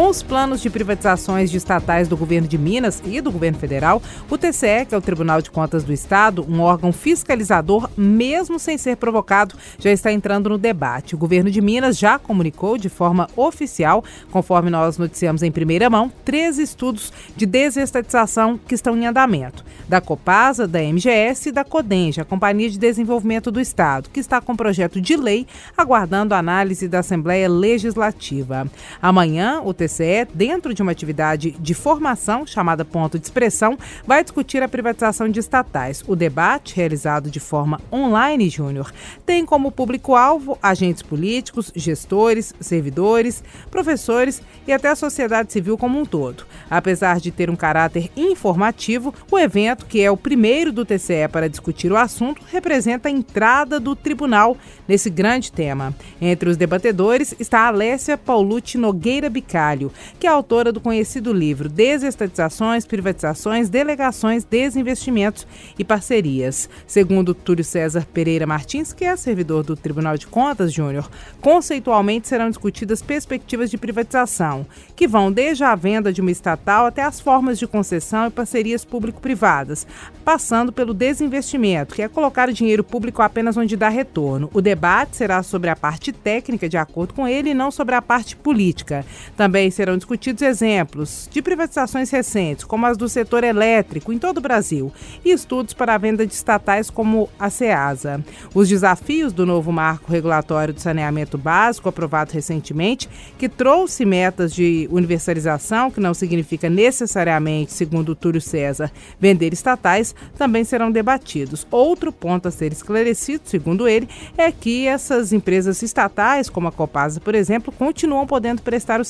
Com os planos de privatizações de estatais do governo de Minas e do governo federal, o TCE, que é o Tribunal de Contas do Estado, um órgão fiscalizador, mesmo sem ser provocado, já está entrando no debate. O governo de Minas já comunicou de forma oficial, conforme nós noticiamos em primeira mão, três estudos de desestatização que estão em andamento: da Copasa, da MGS e da Codenja, a Companhia de Desenvolvimento do Estado, que está com projeto de lei aguardando análise da Assembleia Legislativa. Amanhã, o TCE TCE, dentro de uma atividade de formação chamada Ponto de Expressão, vai discutir a privatização de estatais. O debate, realizado de forma online, Júnior, tem como público-alvo agentes políticos, gestores, servidores, professores e até a sociedade civil como um todo. Apesar de ter um caráter informativo, o evento, que é o primeiro do TCE para discutir o assunto, representa a entrada do tribunal nesse grande tema. Entre os debatedores está Alessia Paulucci Nogueira Bicalho que é autora do conhecido livro Desestatizações, Privatizações, Delegações, Desinvestimentos e Parcerias. Segundo Túlio César Pereira Martins, que é servidor do Tribunal de Contas Júnior, conceitualmente serão discutidas perspectivas de privatização, que vão desde a venda de uma estatal até as formas de concessão e parcerias público-privadas, passando pelo desinvestimento, que é colocar o dinheiro público apenas onde dá retorno. O debate será sobre a parte técnica, de acordo com ele, e não sobre a parte política. Também serão discutidos exemplos de privatizações recentes, como as do setor elétrico em todo o Brasil, e estudos para a venda de estatais como a SEASA. Os desafios do novo marco regulatório do saneamento básico, aprovado recentemente, que trouxe metas de universalização, que não significa necessariamente, segundo Túlio César, vender estatais, também serão debatidos. Outro ponto a ser esclarecido, segundo ele, é que essas empresas estatais, como a Copasa, por exemplo, continuam podendo prestar os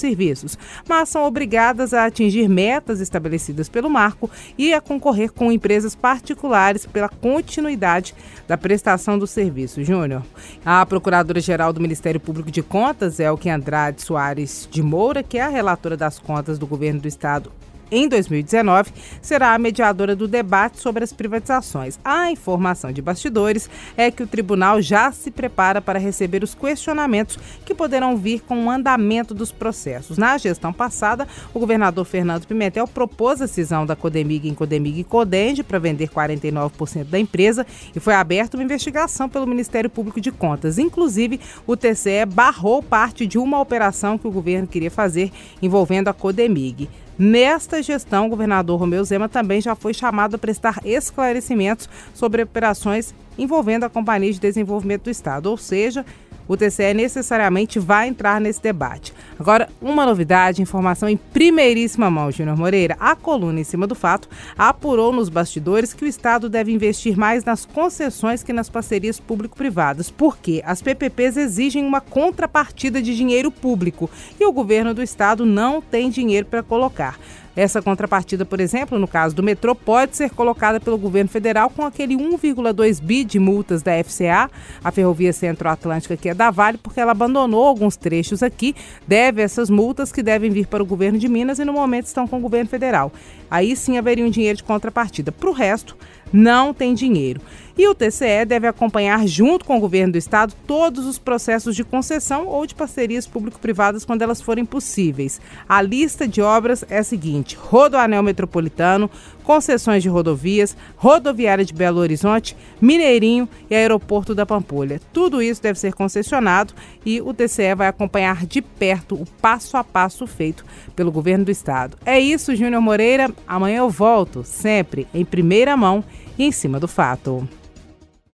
mas são obrigadas a atingir metas estabelecidas pelo marco e a concorrer com empresas particulares pela continuidade da prestação do serviço. Júnior, a Procuradora-Geral do Ministério Público de Contas, Elke Andrade Soares de Moura, que é a relatora das contas do governo do estado em 2019, será a mediadora do debate sobre as privatizações. A informação de bastidores é que o tribunal já se prepara para receber os questionamentos que poderão vir com o andamento dos processos. Na gestão passada, o governador Fernando Pimentel propôs a cisão da Codemig em Codemig e Codenge para vender 49% da empresa e foi aberta uma investigação pelo Ministério Público de Contas. Inclusive, o TCE barrou parte de uma operação que o governo queria fazer envolvendo a Codemig. Nesta gestão, o governador Romeu Zema também já foi chamado a prestar esclarecimentos sobre operações envolvendo a Companhia de Desenvolvimento do Estado, ou seja, o TCE necessariamente vai entrar nesse debate. Agora, uma novidade, informação em primeiríssima mão, Júnior Moreira. A coluna em cima do fato apurou nos bastidores que o Estado deve investir mais nas concessões que nas parcerias público-privadas, porque as PPPs exigem uma contrapartida de dinheiro público e o governo do Estado não tem dinheiro para colocar. Essa contrapartida, por exemplo, no caso do metrô, pode ser colocada pelo governo federal com aquele 1,2 bi de multas da FCA, a Ferrovia Centro-Atlântica, que é da Vale, porque ela abandonou alguns trechos aqui, deve essas multas que devem vir para o governo de Minas e no momento estão com o governo federal. Aí sim haveria um dinheiro de contrapartida. Para o resto, não tem dinheiro. E o TCE deve acompanhar, junto com o governo do estado, todos os processos de concessão ou de parcerias público-privadas quando elas forem possíveis. A lista de obras é a seguinte: Rodoanel Metropolitano, concessões de rodovias, rodoviária de Belo Horizonte, Mineirinho e aeroporto da Pampulha. Tudo isso deve ser concessionado e o TCE vai acompanhar de perto o passo a passo feito pelo governo do estado. É isso, Júnior Moreira. Amanhã eu volto, sempre em primeira mão e em cima do fato.